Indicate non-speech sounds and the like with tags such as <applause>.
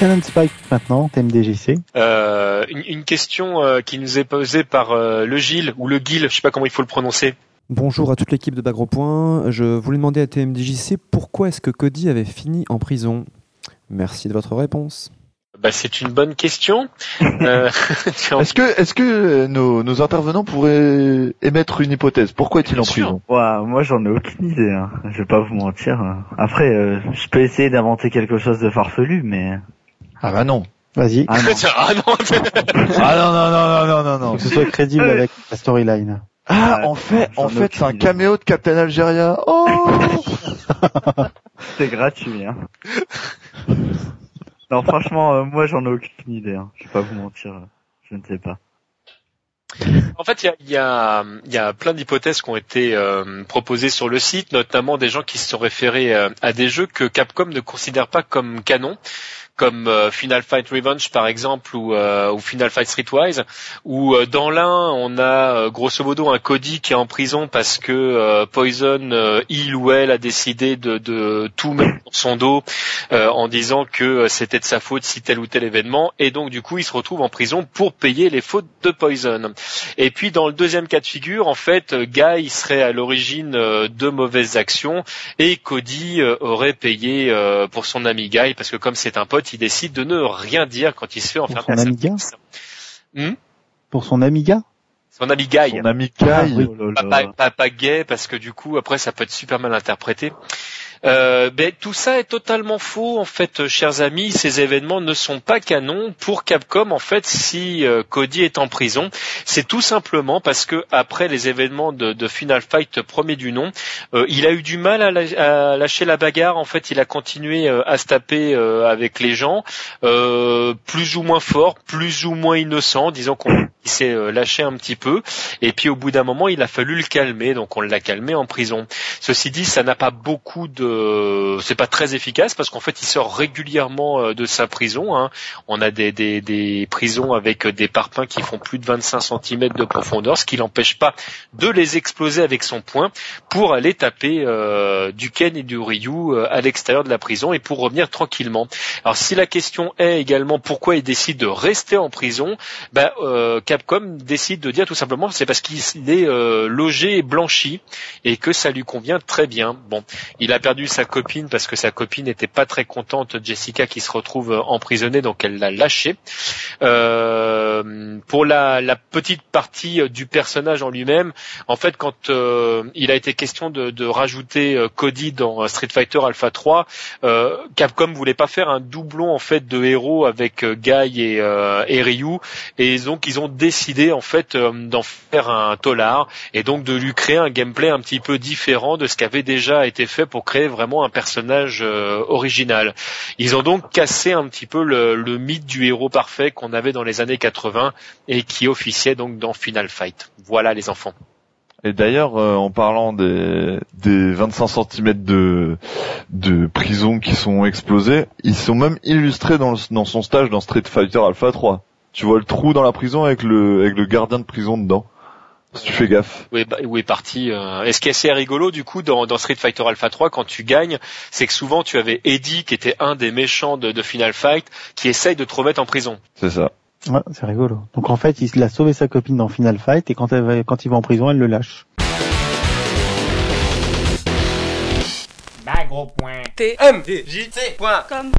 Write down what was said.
Canon Spike maintenant, TMDJC. Euh, une, une question euh, qui nous est posée par euh, le Gilles ou le Gil, je sais pas comment il faut le prononcer. Bonjour à toute l'équipe de Bagro Point. Je voulais demander à TMDJC pourquoi est-ce que Cody avait fini en prison? Merci de votre réponse. Bah, c'est une bonne question. <laughs> Euh, <laughs> Est-ce que, est-ce que nos, nos intervenants pourraient émettre une hypothèse? Pourquoi est-il en Bien sûr. prison? Ouah, moi j'en ai aucune idée, hein. je vais pas vous mentir. Après, euh, je peux essayer d'inventer quelque chose de farfelu, mais... Ah bah non. Vas-y. Ah non. <laughs> ah non, Ah non non non non non non non. Que ce soit crédible Euh. avec la storyline. Ah en fait, en ai fait, c'est un caméo de Captain Algeria. Oh <laughs> C'est gratuit, hein. non, franchement, euh, moi j'en ai aucune idée, hein. je vais pas vous mentir, euh, je ne sais pas. En fait, il y a, il y, a, il y a plein d'hypothèses qui ont été euh, proposées sur le site, notamment des gens qui se sont référés euh, à des jeux que Capcom ne considère pas comme canon, comme euh, Final Fight Revenge par exemple ou, euh, ou Final Fight Streetwise, où euh, dans l'un on a grosso modo un Cody qui est en prison parce que Poison, il ou elle a décidé de, de tout mettre sur son dos en disant que c'était de sa faute si tel ou tel événement, et donc du coup il se retrouve en prison pour payer les fautes de Poison. Et puis dans le deuxième cas de figure, en fait, Guy serait à l'origine de mauvaises actions et Cody aurait payé pour son ami Guy parce que comme c'est un pote, il décide de ne rien dire quand il se fait enfermer son à sa Amiga. Hmm Pour son Amiga Son ami Guy. Son Ah, oui. Oh là Pas, là. pas, pas- pas gay parce que du coup après ça peut être super mal interprété. Euh, ben, tout ça est totalement faux en fait, euh, chers amis. Ces événements ne sont pas canons pour Capcom. En fait, si euh, Cody est en prison, c'est tout simplement parce que après les événements de, Final Fight premier du nom, il a eu du mal à, lâcher la bagarre. En fait, il a continué à se taper avec les gens, plus ou moins fort, plus ou moins innocent. Disons qu'on s'est lâché un petit peu. Et puis au bout d'un moment, il a fallu le calmer, donc on l'a calmé en prison. Ceci dit, ça n'a pas beaucoup de, c'est pas très efficace parce qu'en fait, il sort régulièrement euh, de sa prison. hein. On a des, des, prisons avec des parpaings qui font plus de 25 cm de profondeur, ce qui l'empêche pas de les exploser avec son poing pour aller taper euh, du Ken et du Ryu euh, à l'extérieur de la prison et pour revenir tranquillement. Alors si la question est également pourquoi il décide de rester en prison, euh, Capcom décide de dire tout simplement c'est parce qu'il est euh, logé et blanchi et que ça lui convient très bien. Bon, il a perdu sa copine parce que sa copine n'était pas très contente, Jessica, qui se retrouve emprisonnée, donc elle l'a lâché. Euh, pour la, petite partie euh, du personnage en lui-même, en fait, quand euh, il a été question de, rajouter Cody dans Street Fighter Alpha 3, euh, Capcom voulait pas faire un doublon en fait de héros avec Guy et, et Ryu, et donc ils ont décidé en fait d'en faire un tolard et donc de lui créer un gameplay un petit peu différent de ce qui avait déjà été fait pour créer vraiment un personnage euh, original. Ils ont donc cassé un petit peu le, mythe du héros parfait qu'on avait dans les années 80 et qui officiait donc dans Final Fight. Voilà les enfants. Et d'ailleurs, euh, en parlant des, des 25 cm de, prison qui sont explosés, ils sont même illustrés dans, son stage dans Street Fighter Alpha 3. Tu vois le trou dans la prison avec le gardien de prison dedans. Si tu fais gaffe. Où est, bah, où est parti euh, Et ce qui est assez rigolo du coup dans, dans Street Fighter Alpha 3 quand tu gagnes, c'est que souvent tu avais Eddie qui était un des méchants de, de Final Fight qui essaye de te remettre en prison. C'est ça. Ouais, c'est rigolo. Donc en fait, il a sauvé sa copine dans Final Fight et quand, elle va, quand il va en prison, elle le lâche. Bagro point. T. M. J. T. Point. Comme.